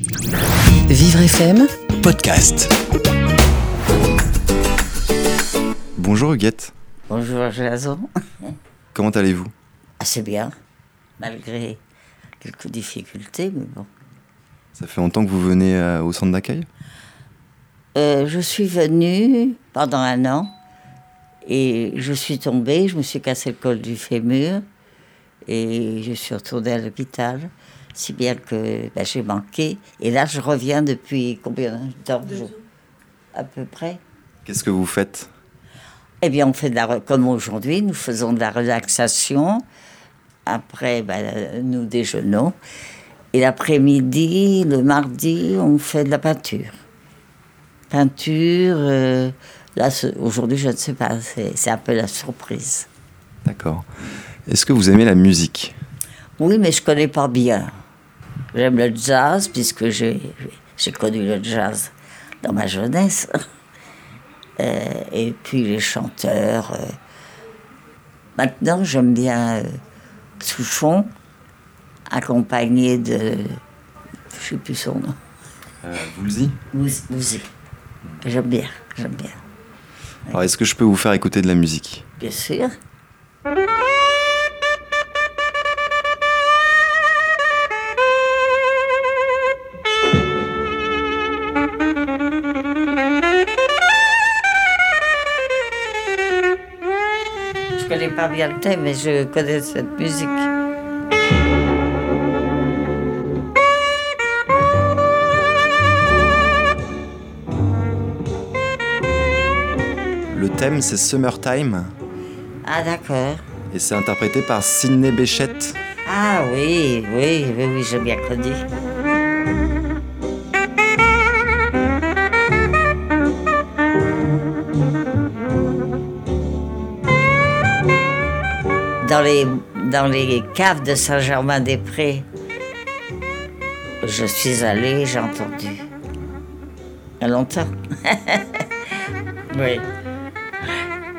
Vivre FM, podcast. Bonjour Huguette, Bonjour Jason. comment allez-vous? Assez bien, malgré quelques difficultés, mais bon. Ça fait longtemps que vous venez euh, au centre d'accueil? Euh, je suis venue pendant un an et je suis tombée, je me suis cassé le col du fémur et je suis retournée à l'hôpital, si bien que ben, j'ai manqué. Et là, je reviens depuis combien de temps À peu près. Qu'est-ce que vous faites? Eh bien, on fait de la, comme aujourd'hui, nous faisons de la relaxation. Après, ben, nous déjeunons. Et l'après-midi, le mardi, on fait de la peinture. Peinture, euh, là, aujourd'hui, je ne sais pas, c'est c'est un peu la surprise. D'accord. Est-ce que vous aimez la musique? Oui, mais je connais pas bien. J'aime le jazz, puisque j'ai connu le jazz dans ma jeunesse. Euh, et puis les chanteurs. euh. Maintenant, j'aime bien euh, Souchon, accompagné de. Je sais plus son nom. Woolsey Mous- Mousy. J'aime bien, j'aime bien. Alors est-ce que je peux vous faire écouter de la musique? Bien sûr. Pas bien le thème, mais je connais cette musique. Le thème c'est Summertime Ah d'accord. et c'est interprété par Sidney Bechet. Ah oui, oui, oui, oui, j'ai bien connu. Dans les, dans les caves de Saint-Germain-des-Prés, je suis allée, j'ai entendu. Il y a longtemps. oui.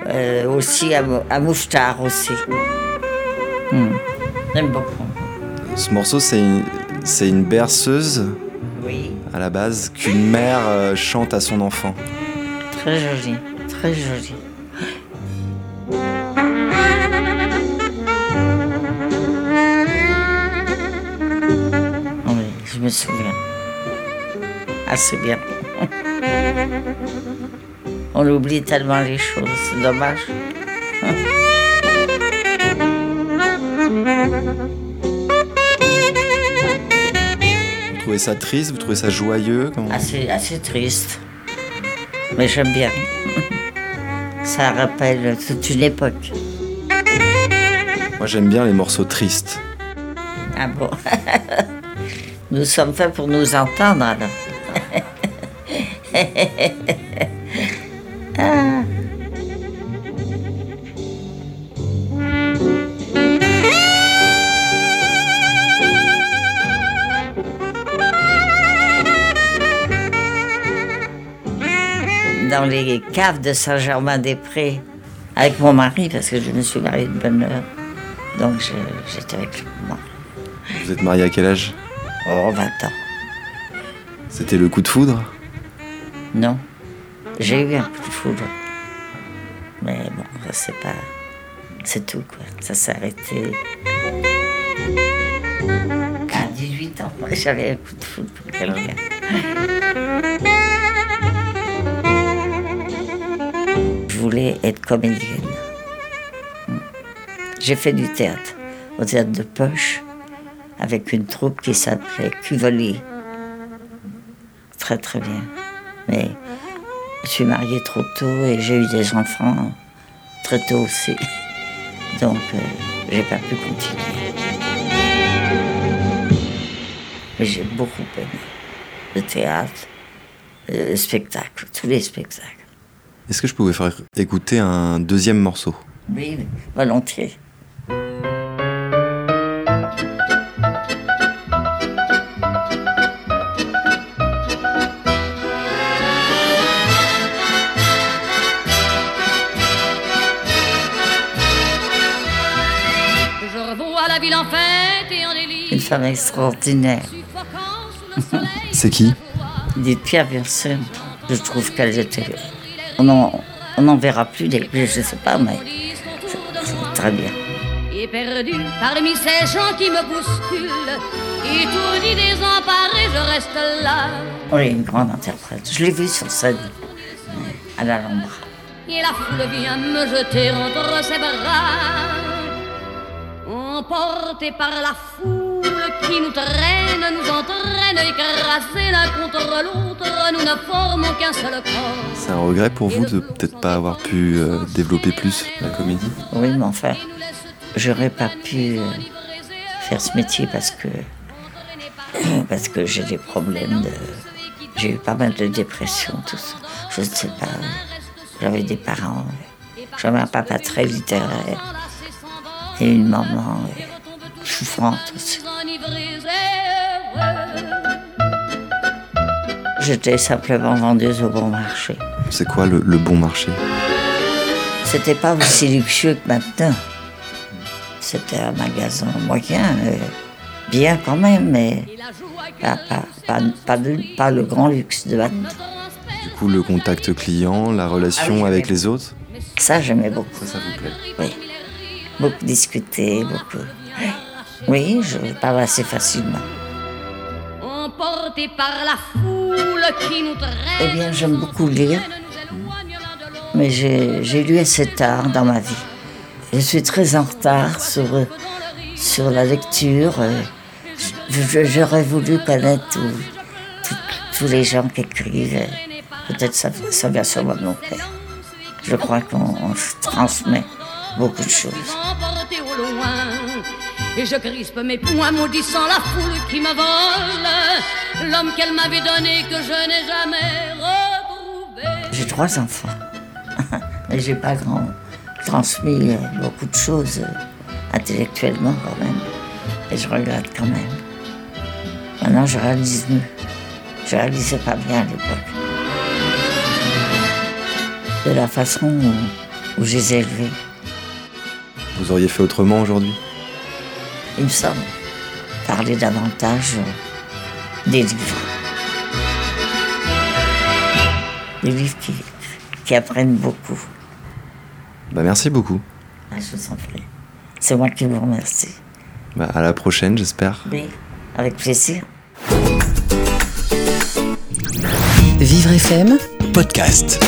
Euh, aussi à, à Mouffetard aussi. Hmm. J'aime beaucoup. Ce morceau c'est une, c'est une berceuse Oui. à la base qu'une mère euh, chante à son enfant. Très joli, très joli. Me souviens. Assez bien. On oublie tellement les choses, c'est dommage. Vous trouvez ça triste Vous trouvez ça joyeux Assez, assez triste. Mais j'aime bien. Ça rappelle toute une époque. Moi j'aime bien les morceaux tristes. Ah bon? Nous sommes faits pour nous entendre alors. Ah. Dans les caves de Saint-Germain-des-Prés, avec mon mari, parce que je me suis mariée de bonne heure. Donc j'étais avec moi. Vous êtes marié à quel âge? Oh, 20 ans. C'était le coup de foudre? Non. J'ai eu un coup de foudre. Mais bon, c'est pas. C'est tout, quoi. Ça s'est arrêté. À 18 ans, moi, j'avais un coup de foudre pour quelqu'un. Je voulais être comédienne. J'ai fait du théâtre, au théâtre de Poche, avec une troupe qui s'appelait Cuvelier. Très très bien. Mais je suis mariée trop tôt et j'ai eu des enfants très tôt aussi. Donc euh, j'ai pas pu continuer. Mais j'ai beaucoup aimé le théâtre, le spectacle, tous les spectacles. Est-ce que je peux vous faire écouter un deuxième morceau? Oui, volontiers. La ville en fête et en délire. Une femme extraordinaire. C'est qui bien sûr. Je trouve qu'elles étaient. On n'en on en verra plus des. Je sais pas, mais c'est très bien. Et perdu parmi ces gens qui me bousculent, étourdi, désemparé, je reste là. Oui, une grande interprète. Je l'ai vue sur scène à l'Alhambra. Et la foule vient me jeter entre ses bras. Emporté par la foule qui nous traîne, nous entraîne, écrasés l'un contre l'autre, nous ne formons qu'un seul corps. C'est un regret pour vous de peut-être pas avoir pu euh, développer plus la comédie Oui, mais enfin, j'aurais pas pu euh, faire ce métier parce que parce que j'ai des problèmes de j'ai eu pas mal de dépression tout ça. Je ne sais pas j'avais des parents euh, j'avais un papa très littéraire et une maman euh, souffrante aussi j'étais simplement vendeuse au bon marché C'est quoi le, le bon marché? C'était pas aussi luxueux que maintenant. C'était un magasin moyen, euh, bien quand même, mais pas, pas, pas, pas de- pas le grand luxe de maintenant. Du coup, le contact client, la relation Ah oui, avec les autres? Ça, j'aimais beaucoup. Ça, ça vous plaît? Oui. Beaucoup discuter, beaucoup. Oui, je parle assez facilement. Emporté par la foule qui nous traîne. Eh bien, j'aime beaucoup lire, mais j'ai lu assez tard dans ma vie. Je suis très en retard sur, sur la lecture. J'aurais voulu connaître tous- tous- tous les gens qui écrivent. Peut-être ça, ça vient sûrement de mon père. Je crois qu'on transmet beaucoup de choses. emporté au loin. Et je crispe mes poings maudissant la foule qui me vole. L'homme qu'elle m'avait donné que je n'ai jamais retrouvé. J'ai trois enfants, mais j'ai pas grand transmis euh, beaucoup de choses euh, intellectuellement quand même. Et je regrette quand même. Maintenant, je réalise mieux. Je réalisais pas bien à l'époque. De la façon où, où je les ai élevés, Vous auriez fait autrement aujourd'hui? Il me semble. Parler davantage des livres. Des livres qui, qui apprennent beaucoup. Bah merci beaucoup. Ah, je vous en prie. C'est moi qui vous remercie. Bah, à la prochaine, j'espère. Oui, avec plaisir. Vivre FM podcast.